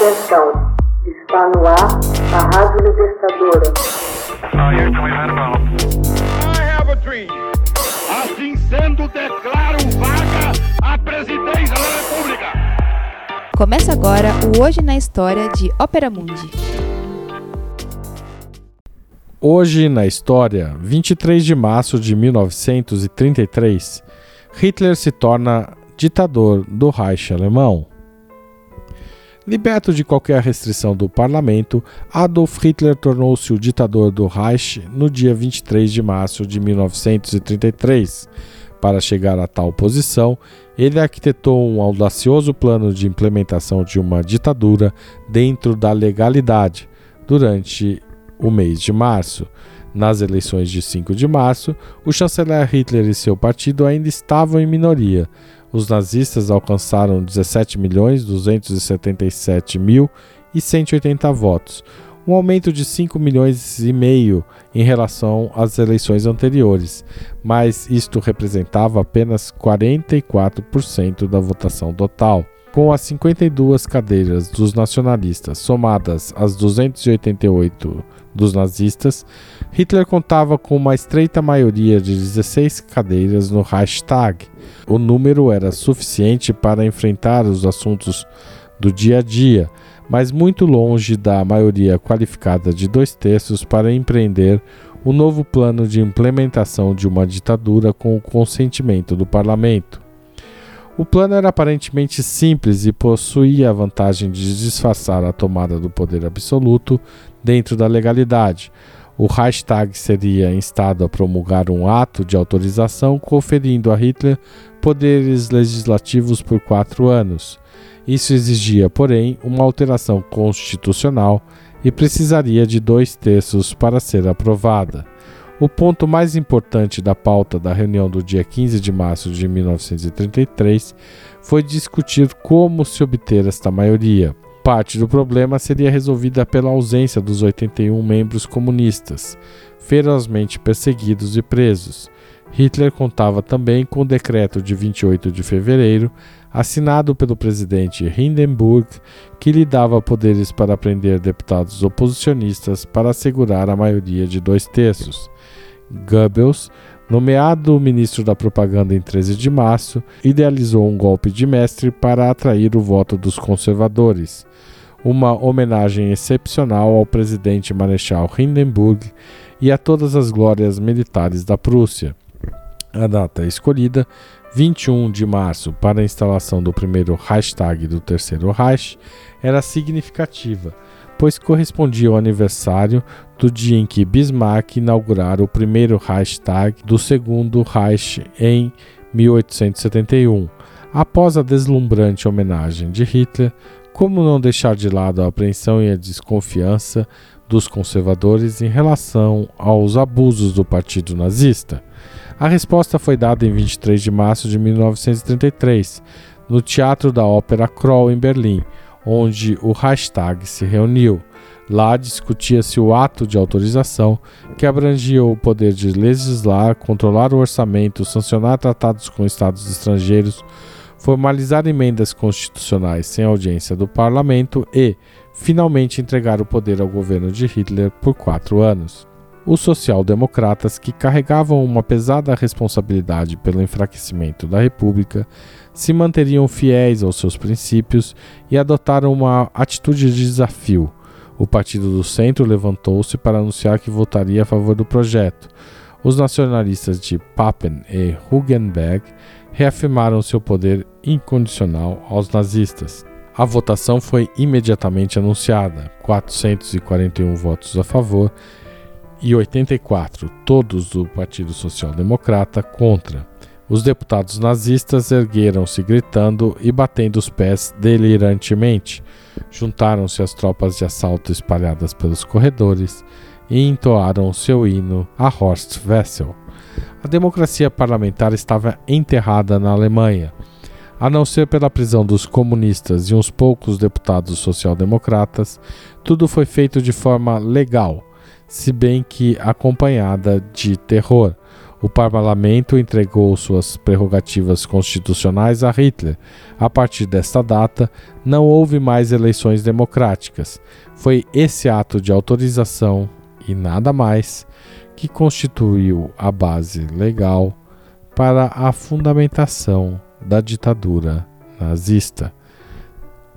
Atenção, está no ar a Rádio Libertadora. Assim sendo, declaro vaga a presidência da República. Começa agora o Hoje na História de Ópera Mundi. Hoje na história, 23 de março de 1933, Hitler se torna ditador do Reich alemão. Liberto de qualquer restrição do parlamento, Adolf Hitler tornou-se o ditador do Reich no dia 23 de março de 1933. Para chegar a tal posição, ele arquitetou um audacioso plano de implementação de uma ditadura dentro da legalidade durante o mês de março. Nas eleições de 5 de março, o chanceler Hitler e seu partido ainda estavam em minoria. Os nazistas alcançaram 17.277.180 votos, um aumento de 5 milhões e meio em relação às eleições anteriores, mas isto representava apenas 44% da votação total. Com as 52 cadeiras dos nacionalistas somadas às 288 dos nazistas, Hitler contava com uma estreita maioria de 16 cadeiras no Reichstag. O número era suficiente para enfrentar os assuntos do dia a dia, mas muito longe da maioria qualificada de dois terços para empreender o novo plano de implementação de uma ditadura com o consentimento do parlamento. O plano era aparentemente simples e possuía a vantagem de disfarçar a tomada do poder absoluto dentro da legalidade. O Reichstag seria instado a promulgar um ato de autorização conferindo a Hitler poderes legislativos por quatro anos. Isso exigia, porém, uma alteração constitucional e precisaria de dois terços para ser aprovada. O ponto mais importante da pauta da reunião do dia 15 de março de 1933 foi discutir como se obter esta maioria. Parte do problema seria resolvida pela ausência dos 81 membros comunistas, ferozmente perseguidos e presos. Hitler contava também com o decreto de 28 de fevereiro, assinado pelo presidente Hindenburg, que lhe dava poderes para prender deputados oposicionistas para assegurar a maioria de dois terços. Goebbels, nomeado ministro da propaganda em 13 de março, idealizou um golpe de mestre para atrair o voto dos conservadores, uma homenagem excepcional ao presidente Marechal Hindenburg e a todas as glórias militares da Prússia. A data escolhida, 21 de março, para a instalação do primeiro hashtag do Terceiro Reich, era significativa pois correspondia ao aniversário do dia em que Bismarck inaugurara o primeiro Reichstag do segundo Reich em 1871. Após a deslumbrante homenagem de Hitler, como não deixar de lado a apreensão e a desconfiança dos conservadores em relação aos abusos do Partido Nazista? A resposta foi dada em 23 de março de 1933, no Teatro da Ópera Kroll, em Berlim, onde o hashtag se reuniu. Lá discutia-se o ato de autorização, que abrangia o poder de legislar, controlar o orçamento, sancionar tratados com estados estrangeiros, formalizar emendas constitucionais sem audiência do parlamento e, finalmente, entregar o poder ao governo de Hitler por quatro anos. Os social-democratas, que carregavam uma pesada responsabilidade pelo enfraquecimento da República, se manteriam fiéis aos seus princípios e adotaram uma atitude de desafio. O Partido do Centro levantou-se para anunciar que votaria a favor do projeto. Os nacionalistas de Papen e Hugenberg reafirmaram seu poder incondicional aos nazistas. A votação foi imediatamente anunciada: 441 votos a favor e 84, todos do Partido Social Democrata, contra. Os deputados nazistas ergueram-se gritando e batendo os pés delirantemente. Juntaram-se às tropas de assalto espalhadas pelos corredores e entoaram seu hino a Horst Wessel. A democracia parlamentar estava enterrada na Alemanha. A não ser pela prisão dos comunistas e uns poucos deputados social-democratas, tudo foi feito de forma legal, se bem que acompanhada de terror. O parlamento entregou suas prerrogativas constitucionais a Hitler. A partir desta data, não houve mais eleições democráticas. Foi esse ato de autorização e nada mais que constituiu a base legal para a fundamentação da ditadura nazista.